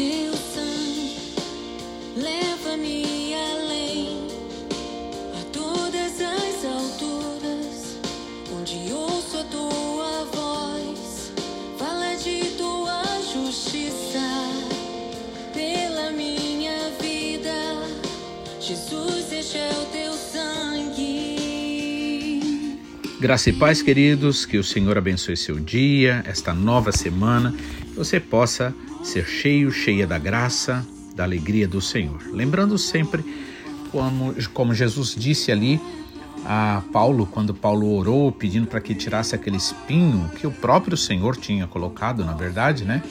teu sangue, leva-me além a todas as alturas, onde ouço a tua voz, fala de tua justiça pela minha vida. Jesus, este é o teu sangue. Graça e paz, queridos, que o Senhor abençoe seu dia, esta nova semana, que você possa ser cheio, cheia da graça, da alegria do Senhor. Lembrando sempre como, como Jesus disse ali a Paulo, quando Paulo orou pedindo para que tirasse aquele espinho que o próprio Senhor tinha colocado, na verdade, né?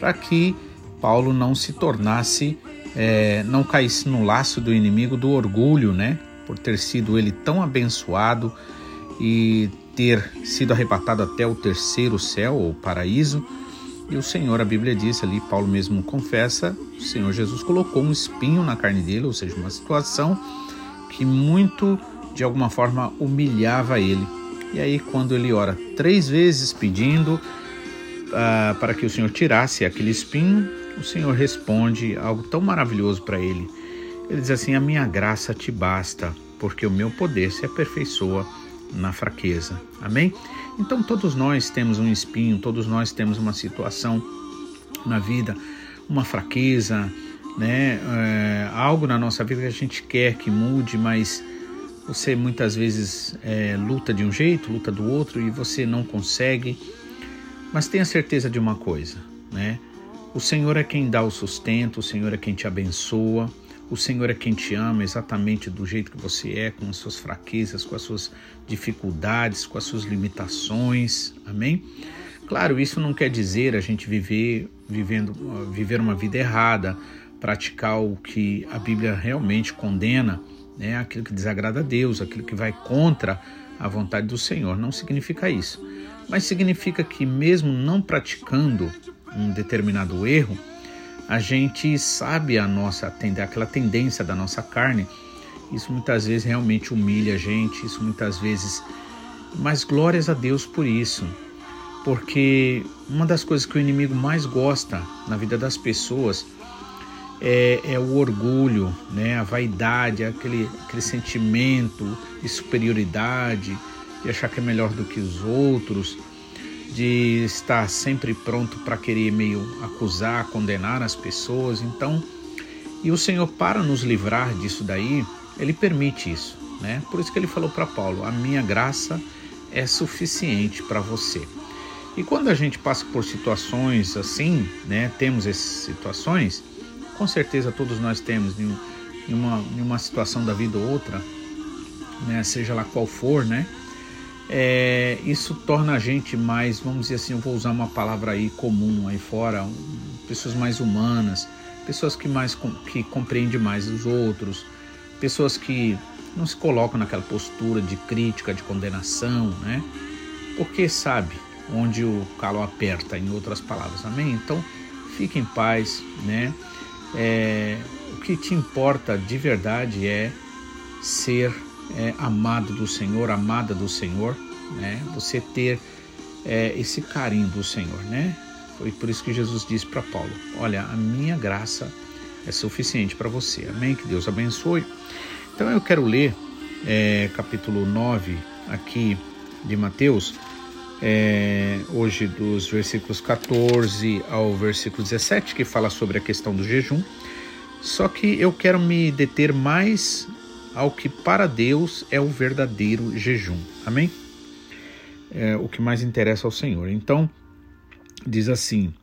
Para que Paulo não se tornasse, é, não caísse no laço do inimigo do orgulho, né? Por ter sido ele tão abençoado e ter sido arrebatado até o terceiro céu, ou paraíso. E o Senhor, a Bíblia diz ali, Paulo mesmo confessa, o Senhor Jesus colocou um espinho na carne dele, ou seja, uma situação que muito, de alguma forma, humilhava ele. E aí, quando ele ora três vezes pedindo uh, para que o Senhor tirasse aquele espinho, o Senhor responde algo tão maravilhoso para ele. Ele diz assim: A minha graça te basta, porque o meu poder se aperfeiçoa na fraqueza. Amém? Então todos nós temos um espinho, todos nós temos uma situação na vida, uma fraqueza, né? É, algo na nossa vida que a gente quer que mude, mas você muitas vezes é, luta de um jeito, luta do outro e você não consegue. Mas tenha certeza de uma coisa, né? O Senhor é quem dá o sustento, o Senhor é quem te abençoa. O Senhor é quem te ama exatamente do jeito que você é, com as suas fraquezas, com as suas dificuldades, com as suas limitações. Amém? Claro, isso não quer dizer a gente viver vivendo viver uma vida errada, praticar o que a Bíblia realmente condena, né? Aquilo que desagrada a Deus, aquilo que vai contra a vontade do Senhor. Não significa isso. Mas significa que mesmo não praticando um determinado erro, a gente sabe a nossa aquela tendência da nossa carne. Isso muitas vezes realmente humilha a gente, isso muitas vezes. Mas glórias a Deus por isso, porque uma das coisas que o inimigo mais gosta na vida das pessoas é, é o orgulho, né? a vaidade, aquele, aquele sentimento de superioridade, de achar que é melhor do que os outros de estar sempre pronto para querer meio acusar, condenar as pessoas. Então, e o Senhor para nos livrar disso daí, ele permite isso, né? Por isso que ele falou para Paulo: "A minha graça é suficiente para você". E quando a gente passa por situações assim, né, temos essas situações, com certeza todos nós temos em uma, em uma situação da vida ou outra, né, seja lá qual for, né, é, isso torna a gente mais, vamos dizer assim, eu vou usar uma palavra aí comum aí fora, pessoas mais humanas, pessoas que mais que compreendem mais os outros, pessoas que não se colocam naquela postura de crítica, de condenação, né? Porque sabe onde o calo aperta, em outras palavras, amém? Então, fique em paz, né? É, o que te importa de verdade é ser é, amado do Senhor, amada do Senhor, né? Você ter é, esse carinho do Senhor, né? Foi por isso que Jesus disse para Paulo: Olha, a minha graça é suficiente para você. Amém? Que Deus abençoe. Então eu quero ler é, capítulo 9 aqui de Mateus, é, hoje dos versículos 14 ao versículo 17, que fala sobre a questão do jejum. Só que eu quero me deter mais ao que para Deus é o verdadeiro jejum. Amém? É o que mais interessa ao Senhor. Então, diz assim: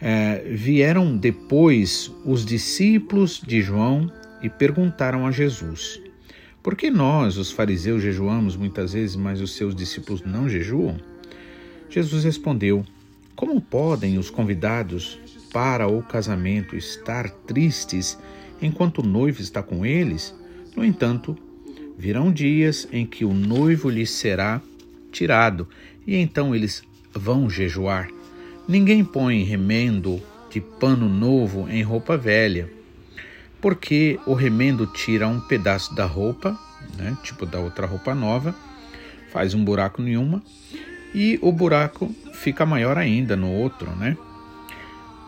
é, vieram depois os discípulos de João e perguntaram a Jesus: Por que nós, os fariseus, jejuamos muitas vezes, mas os seus discípulos não jejuam? Jesus respondeu: Como podem os convidados para o casamento estar tristes enquanto o noivo está com eles? No entanto, virão dias em que o noivo lhes será tirado, e então eles vão jejuar. Ninguém põe remendo de pano novo em roupa velha, porque o remendo tira um pedaço da roupa, né, tipo da outra roupa nova, faz um buraco em uma, e o buraco fica maior ainda no outro, né?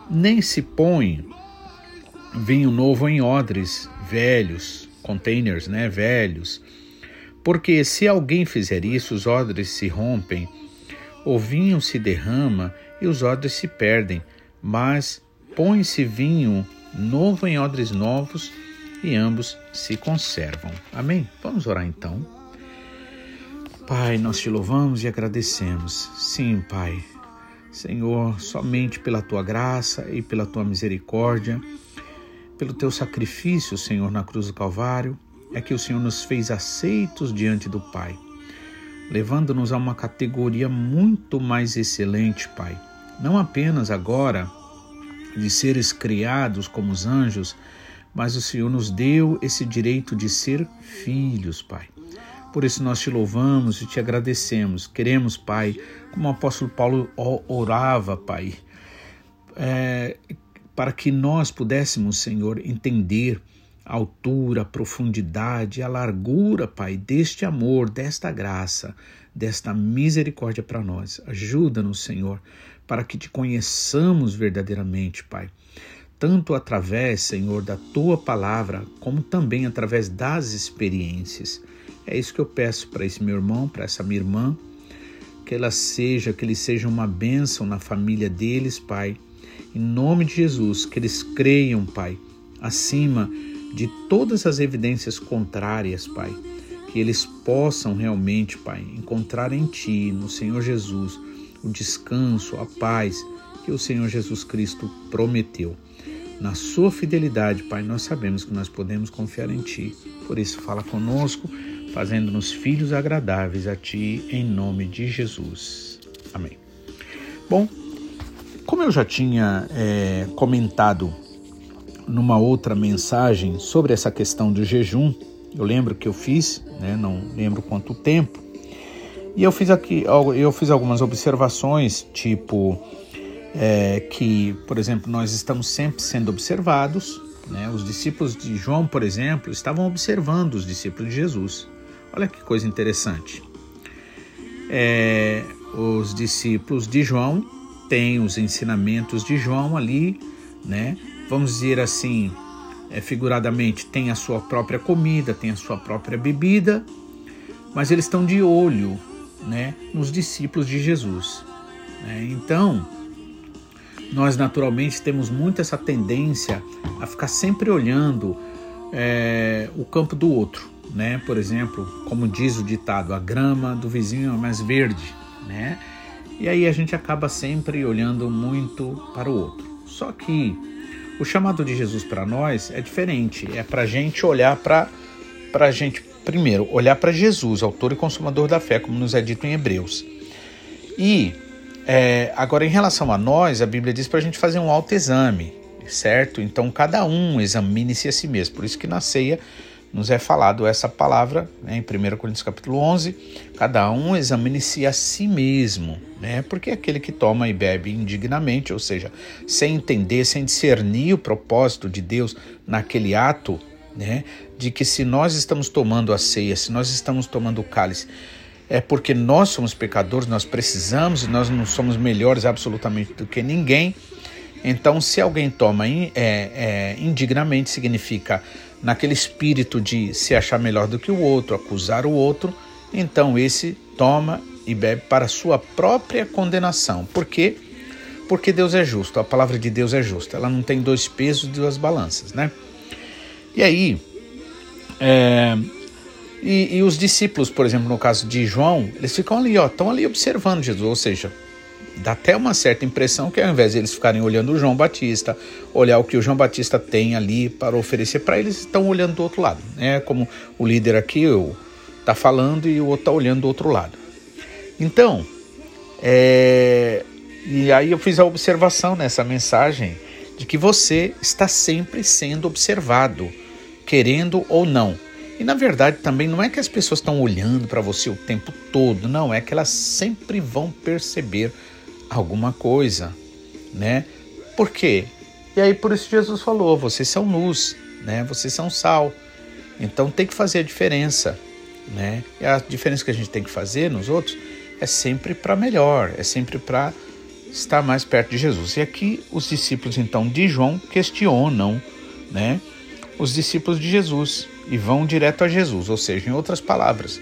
Nem se põe vinho novo em odres velhos, containers, né, velhos. Porque se alguém fizer isso, os odres se rompem, o vinho se derrama e os odres se perdem, mas põe-se vinho novo em odres novos e ambos se conservam. Amém? Vamos orar então. Pai, nós te louvamos e agradecemos. Sim, Pai. Senhor, somente pela tua graça e pela tua misericórdia, pelo teu sacrifício, Senhor, na cruz do Calvário, é que o Senhor nos fez aceitos diante do Pai, levando-nos a uma categoria muito mais excelente, Pai. Não apenas agora de seres criados como os anjos, mas o Senhor nos deu esse direito de ser filhos, Pai. Por isso nós te louvamos e te agradecemos. Queremos, Pai, como o apóstolo Paulo orava, Pai, é, para que nós pudéssemos, Senhor, entender a altura, a profundidade, a largura, Pai, deste amor, desta graça, desta misericórdia para nós. Ajuda-nos, Senhor, para que te conheçamos verdadeiramente, Pai tanto através, Senhor, da tua palavra, como também através das experiências. É isso que eu peço para esse meu irmão, para essa minha irmã, que ela seja, que ele seja uma bênção na família deles, Pai. Em nome de Jesus, que eles creiam, Pai, acima de todas as evidências contrárias, Pai. Que eles possam realmente, Pai, encontrar em Ti, no Senhor Jesus, o descanso, a paz que o Senhor Jesus Cristo prometeu. Na Sua fidelidade, Pai, nós sabemos que nós podemos confiar em Ti. Por isso, fala conosco fazendo-nos filhos agradáveis a Ti, em nome de Jesus. Amém. Bom, como eu já tinha é, comentado numa outra mensagem sobre essa questão do jejum, eu lembro que eu fiz, né, não lembro quanto tempo, e eu fiz aqui, eu fiz algumas observações, tipo é, que, por exemplo, nós estamos sempre sendo observados. Né? Os discípulos de João, por exemplo, estavam observando os discípulos de Jesus. Olha que coisa interessante. É, os discípulos de João têm os ensinamentos de João ali, né? Vamos dizer assim, é, figuradamente, tem a sua própria comida, tem a sua própria bebida, mas eles estão de olho, né, nos discípulos de Jesus. Né? Então, nós naturalmente temos muito essa tendência a ficar sempre olhando é, o campo do outro né? Por exemplo, como diz o ditado, a grama do vizinho é mais verde, né? E aí a gente acaba sempre olhando muito para o outro. Só que o chamado de Jesus para nós é diferente. É para a gente olhar para a gente primeiro olhar para Jesus, autor e consumador da fé, como nos é dito em Hebreus. E é, agora em relação a nós, a Bíblia diz para a gente fazer um autoexame, certo? Então cada um examine-se a si mesmo. Por isso que na ceia nos é falado essa palavra né, em 1 Coríntios capítulo 11, cada um examine-se a si mesmo, né, porque aquele que toma e bebe indignamente, ou seja, sem entender, sem discernir o propósito de Deus naquele ato, né, de que se nós estamos tomando a ceia, se nós estamos tomando o cálice, é porque nós somos pecadores, nós precisamos e nós não somos melhores absolutamente do que ninguém. Então, se alguém toma é, é, indignamente, significa naquele espírito de se achar melhor do que o outro, acusar o outro, então esse toma e bebe para sua própria condenação. Por quê? Porque Deus é justo, a palavra de Deus é justa, ela não tem dois pesos e duas balanças, né? E aí, é, e, e, os discípulos, por exemplo, no caso de João, eles ficam ali, ó, estão ali observando Jesus, ou seja, dá até uma certa impressão que ao invés de eles ficarem olhando o João Batista, olhar o que o João Batista tem ali para oferecer para eles, estão olhando do outro lado, né? Como o líder aqui está falando e o outro está olhando do outro lado. Então, é... e aí eu fiz a observação nessa mensagem de que você está sempre sendo observado, querendo ou não. E na verdade também não é que as pessoas estão olhando para você o tempo todo, não, é que elas sempre vão perceber alguma coisa, né? Por quê? E aí por isso Jesus falou: vocês são luz, né? Vocês são sal. Então tem que fazer a diferença, né? E a diferença que a gente tem que fazer nos outros é sempre para melhor, é sempre para estar mais perto de Jesus. E aqui os discípulos então de João questionam, né, os discípulos de Jesus e vão direto a Jesus, ou seja, em outras palavras,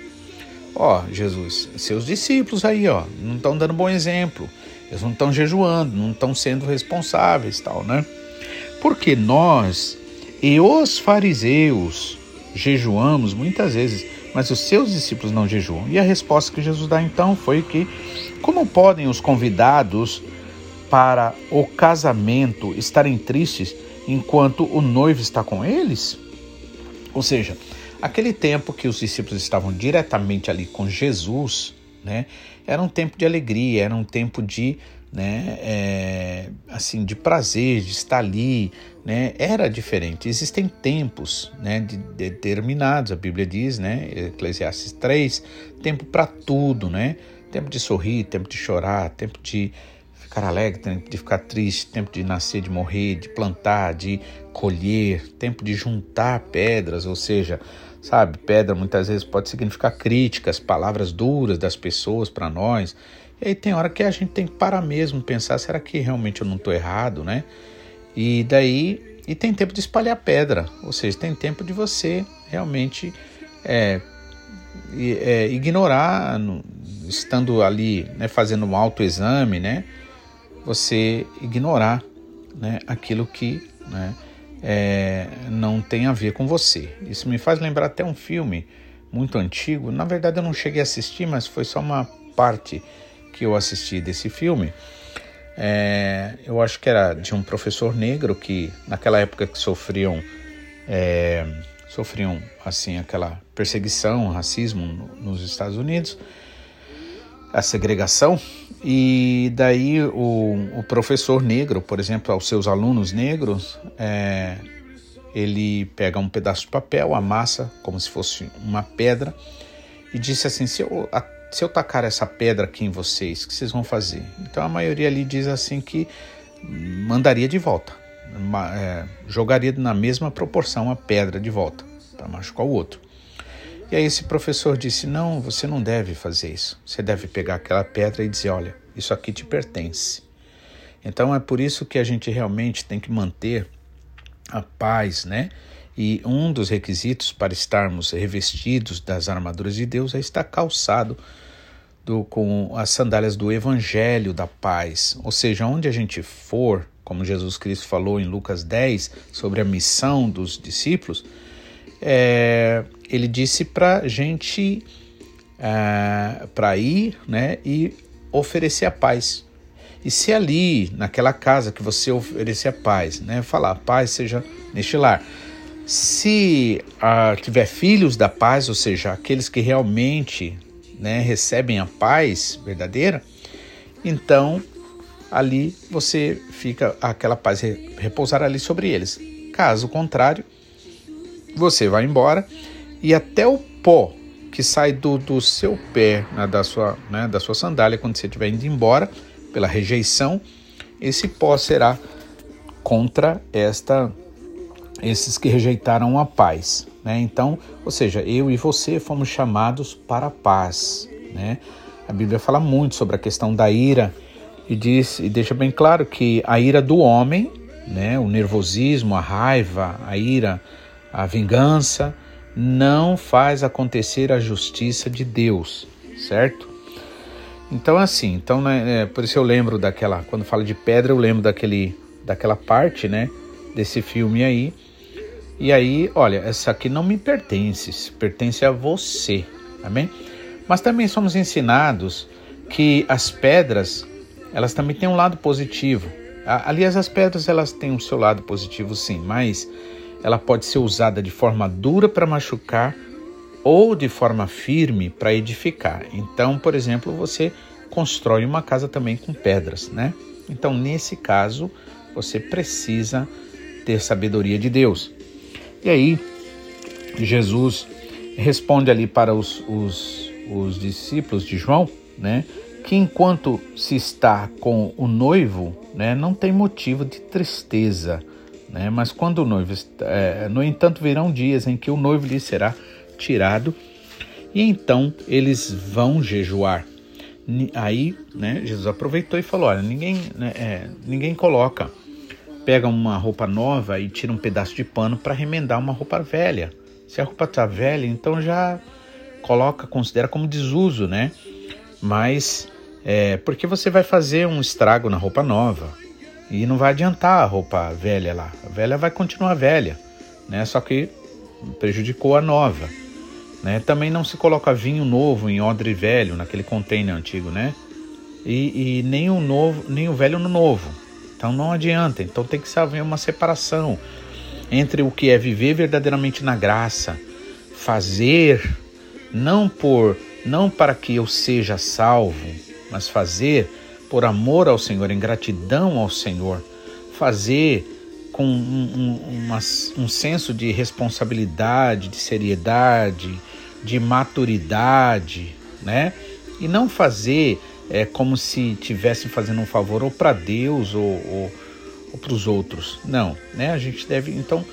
ó, Jesus, seus discípulos aí, ó, não estão dando bom exemplo, eles não estão jejuando, não estão sendo responsáveis, tal, né? Porque nós e os fariseus jejuamos muitas vezes, mas os seus discípulos não jejuam. E a resposta que Jesus dá então foi que como podem os convidados para o casamento estarem tristes enquanto o noivo está com eles? Ou seja, aquele tempo que os discípulos estavam diretamente ali com Jesus, né, era um tempo de alegria, era um tempo de, né, é, assim, de prazer, de estar ali, né, era diferente. Existem tempos, né, de, determinados, a Bíblia diz, né, Eclesiastes 3, tempo para tudo, né, tempo de sorrir, tempo de chorar, tempo de ficar alegre, tempo de ficar triste, tempo de nascer, de morrer, de plantar, de colher, tempo de juntar pedras, ou seja, sabe, pedra muitas vezes pode significar críticas, palavras duras das pessoas para nós. E aí tem hora que a gente tem que parar mesmo, pensar, será que realmente eu não estou errado, né? E daí, e tem tempo de espalhar pedra, ou seja, tem tempo de você realmente é, é, ignorar, estando ali, né, fazendo um autoexame, né? você ignorar né, aquilo que né, é, não tem a ver com você. Isso me faz lembrar até um filme muito antigo. Na verdade, eu não cheguei a assistir, mas foi só uma parte que eu assisti desse filme. É, eu acho que era de um professor negro que, naquela época que sofriam, é, sofriam assim aquela perseguição, racismo nos Estados Unidos a segregação e daí o, o professor negro, por exemplo, aos seus alunos negros, é, ele pega um pedaço de papel, amassa como se fosse uma pedra e disse assim: se eu, se eu tacar essa pedra aqui em vocês, o que vocês vão fazer? Então a maioria ali diz assim que mandaria de volta, é, jogaria na mesma proporção a pedra de volta para machucar o outro. E aí esse professor disse: Não, você não deve fazer isso. Você deve pegar aquela pedra e dizer: Olha, isso aqui te pertence. Então é por isso que a gente realmente tem que manter a paz, né? E um dos requisitos para estarmos revestidos das armaduras de Deus é estar calçado do, com as sandálias do Evangelho da paz. Ou seja, onde a gente for, como Jesus Cristo falou em Lucas 10 sobre a missão dos discípulos, é, ele disse para gente é, para ir né, e oferecer a paz. E se ali, naquela casa que você oferecer a paz, né, falar, paz seja neste lar. Se ah, tiver filhos da paz, ou seja, aqueles que realmente né, recebem a paz verdadeira, então ali você fica, aquela paz repousar ali sobre eles. Caso contrário, você vai embora e até o pó que sai do, do seu pé, né, da, sua, né, da sua sandália, quando você estiver indo embora, pela rejeição, esse pó será contra esta esses que rejeitaram a paz. Né? Então, ou seja, eu e você fomos chamados para a paz. Né? A Bíblia fala muito sobre a questão da ira e diz e deixa bem claro que a ira do homem, né, o nervosismo, a raiva, a ira, a vingança não faz acontecer a justiça de Deus, certo? Então assim, então né, é, por isso eu lembro daquela, quando falo de pedra eu lembro daquele, daquela parte, né, desse filme aí. E aí, olha, essa aqui não me pertence, pertence a você, amém? Mas também somos ensinados que as pedras, elas também têm um lado positivo. Aliás, as pedras elas têm o seu lado positivo, sim, mas ela pode ser usada de forma dura para machucar ou de forma firme para edificar. Então, por exemplo, você constrói uma casa também com pedras, né? Então, nesse caso, você precisa ter sabedoria de Deus. E aí, Jesus responde ali para os, os, os discípulos de João, né? Que enquanto se está com o noivo, né, não tem motivo de tristeza né? Mas quando o noivo, é, no entanto, virão dias em que o noivo lhe será tirado e então eles vão jejuar. Aí, né, Jesus aproveitou e falou: olha, ninguém, né, é, ninguém coloca pega uma roupa nova e tira um pedaço de pano para remendar uma roupa velha. Se a roupa está velha, então já coloca, considera como desuso, né? Mas é porque você vai fazer um estrago na roupa nova e não vai adiantar a roupa velha lá. A velha vai continuar velha, né? Só que prejudicou a nova. Né? Também não se coloca vinho novo em odre velho, naquele container antigo, né? E, e, nem o novo, nem o velho no novo. Então não adianta. Então tem que haver uma separação entre o que é viver verdadeiramente na graça, fazer não por não para que eu seja salvo, mas fazer por amor ao Senhor, em gratidão ao Senhor, fazer com um, um, uma, um senso de responsabilidade, de seriedade, de maturidade, né? E não fazer é, como se tivesse fazendo um favor ou para Deus ou, ou, ou para os outros. Não, né? A gente deve então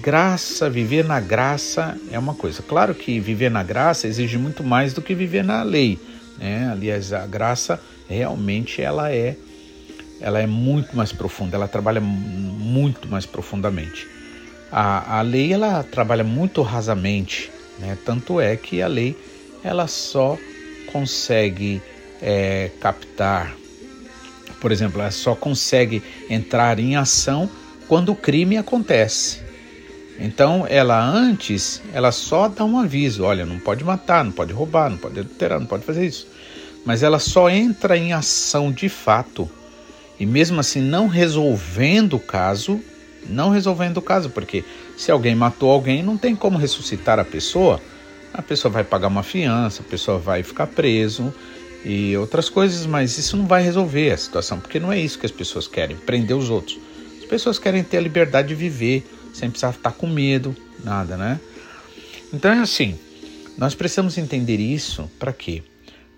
graça, viver na graça é uma coisa. Claro que viver na graça exige muito mais do que viver na lei, né? Aliás, a graça realmente ela é ela é muito mais profunda, ela trabalha muito mais profundamente. A, a lei ela trabalha muito rasamente, né? Tanto é que a lei ela só consegue é, captar, por exemplo, ela só consegue entrar em ação quando o crime acontece. Então, ela antes, ela só dá um aviso, olha, não pode matar, não pode roubar, não pode adulterar, não pode fazer isso. Mas ela só entra em ação de fato. E mesmo assim, não resolvendo o caso, não resolvendo o caso, porque se alguém matou alguém, não tem como ressuscitar a pessoa. A pessoa vai pagar uma fiança, a pessoa vai ficar preso e outras coisas, mas isso não vai resolver a situação, porque não é isso que as pessoas querem, prender os outros. As pessoas querem ter a liberdade de viver sem precisar estar com medo, nada, né? Então é assim, nós precisamos entender isso para quê?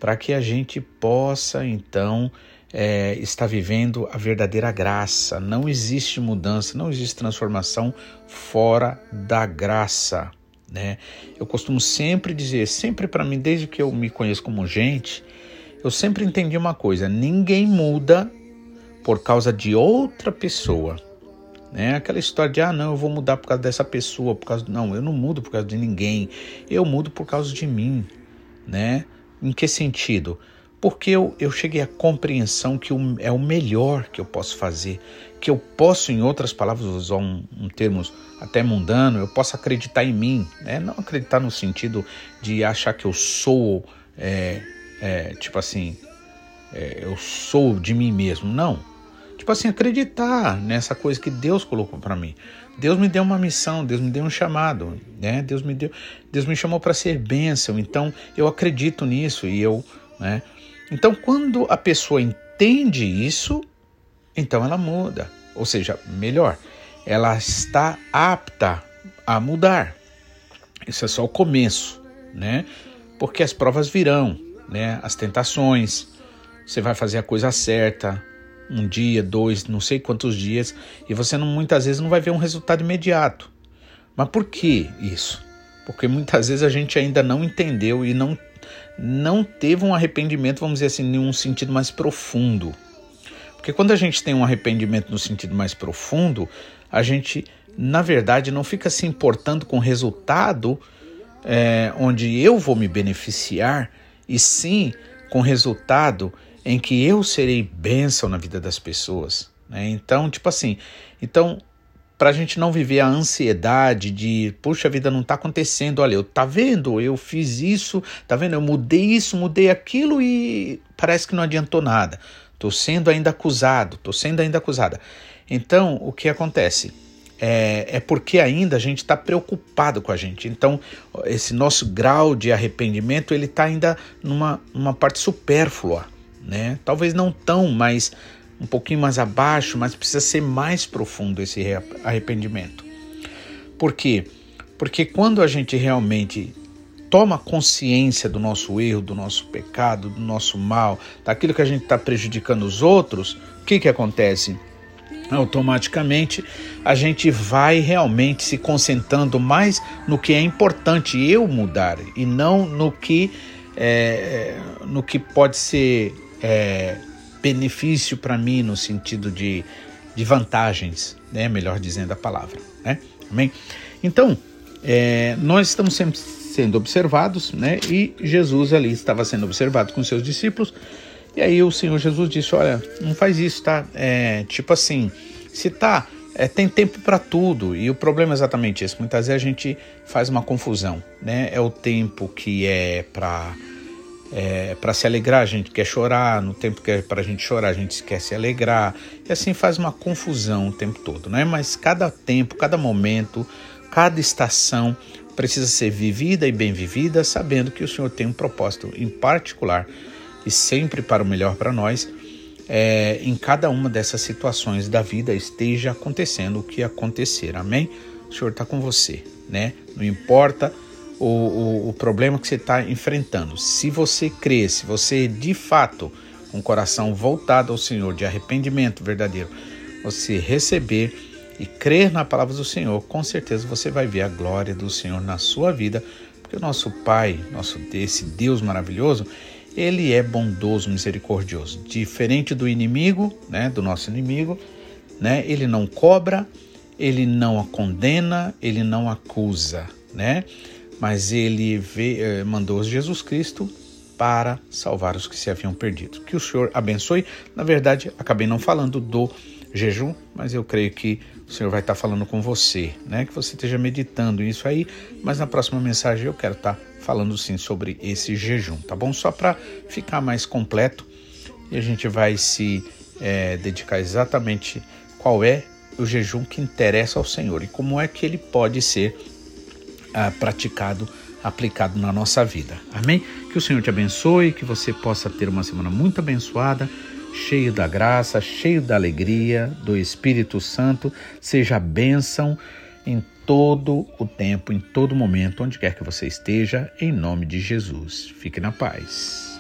Para que a gente possa então é, estar vivendo a verdadeira graça. Não existe mudança, não existe transformação fora da graça. Né? Eu costumo sempre dizer, sempre para mim, desde que eu me conheço como gente, eu sempre entendi uma coisa: ninguém muda por causa de outra pessoa. Né? Aquela história de, ah, não, eu vou mudar por causa dessa pessoa, por causa. Não, eu não mudo por causa de ninguém, eu mudo por causa de mim. Né? Em que sentido? Porque eu, eu cheguei à compreensão que o, é o melhor que eu posso fazer, que eu posso, em outras palavras, usar um, um termo até mundano, eu posso acreditar em mim, né? não acreditar no sentido de achar que eu sou, é, é, tipo assim, é, eu sou de mim mesmo, não Tipo assim, acreditar nessa coisa que Deus colocou para mim. Deus me deu uma missão, Deus me deu um chamado, né? Deus me deu, Deus me chamou para ser bênção. Então eu acredito nisso e eu, né? Então quando a pessoa entende isso, então ela muda, ou seja, melhor, ela está apta a mudar. Isso é só o começo, né? Porque as provas virão, né? As tentações, você vai fazer a coisa certa, um dia, dois, não sei quantos dias, e você não, muitas vezes não vai ver um resultado imediato. Mas por que isso? Porque muitas vezes a gente ainda não entendeu e não, não teve um arrependimento, vamos dizer assim, em um sentido mais profundo. Porque quando a gente tem um arrependimento no sentido mais profundo, a gente, na verdade, não fica se importando com o resultado é, onde eu vou me beneficiar, e sim com o resultado em que eu serei bênção na vida das pessoas. Né? Então, tipo assim, então para a gente não viver a ansiedade de, puxa, a vida não está acontecendo, olha, eu tá vendo, eu fiz isso, tá vendo, eu mudei isso, mudei aquilo e parece que não adiantou nada. Estou sendo ainda acusado, estou sendo ainda acusada. Então, o que acontece? É, é porque ainda a gente está preocupado com a gente. Então, esse nosso grau de arrependimento ele está ainda numa, numa parte supérflua né? Talvez não tão, mas um pouquinho mais abaixo, mas precisa ser mais profundo esse arrependimento. Por quê? Porque quando a gente realmente toma consciência do nosso erro, do nosso pecado, do nosso mal, daquilo que a gente está prejudicando os outros, o que, que acontece? Automaticamente a gente vai realmente se concentrando mais no que é importante eu mudar e não no que, é, no que pode ser é, benefício para mim no sentido de de vantagens, né? melhor dizendo a palavra. Né? Amém? Então, é, nós estamos sempre sendo observados, né? E Jesus ali estava sendo observado com seus discípulos. E aí o Senhor Jesus disse: Olha, não faz isso, tá? É, tipo assim, se tá, é, tem tempo para tudo. E o problema é exatamente esse. Muitas vezes a gente faz uma confusão, né? É o tempo que é para é, para se alegrar, a gente quer chorar, no tempo que é para a gente chorar, a gente quer se alegrar, e assim faz uma confusão o tempo todo, né? Mas cada tempo, cada momento, cada estação precisa ser vivida e bem vivida, sabendo que o Senhor tem um propósito em particular e sempre para o melhor para nós. É, em cada uma dessas situações da vida esteja acontecendo o que acontecer, amém? O Senhor está com você, né? Não importa o, o, o problema que você está enfrentando. Se você crê, se você de fato, com o coração voltado ao Senhor, de arrependimento verdadeiro, você receber e crer na palavra do Senhor, com certeza você vai ver a glória do Senhor na sua vida, porque o nosso Pai, nosso esse Deus maravilhoso, ele é bondoso, misericordioso, diferente do inimigo, né, do nosso inimigo, né? Ele não cobra, ele não condena, ele não acusa, né? Mas ele veio, eh, mandou Jesus Cristo para salvar os que se haviam perdido. Que o Senhor abençoe. Na verdade, acabei não falando do jejum, mas eu creio que o Senhor vai estar falando com você, né? Que você esteja meditando isso aí, mas na próxima mensagem eu quero estar falando sim sobre esse jejum, tá bom? Só para ficar mais completo e a gente vai se é, dedicar exatamente qual é o jejum que interessa ao Senhor e como é que ele pode ser ah, praticado, aplicado na nossa vida. Amém? Que o Senhor te abençoe, que você possa ter uma semana muito abençoada, cheio da graça, cheio da alegria do Espírito Santo. Seja bênção em todo o tempo, em todo momento, onde quer que você esteja, em nome de Jesus. Fique na paz.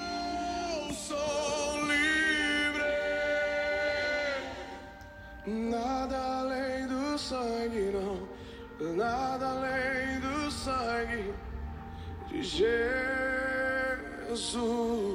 Jesus.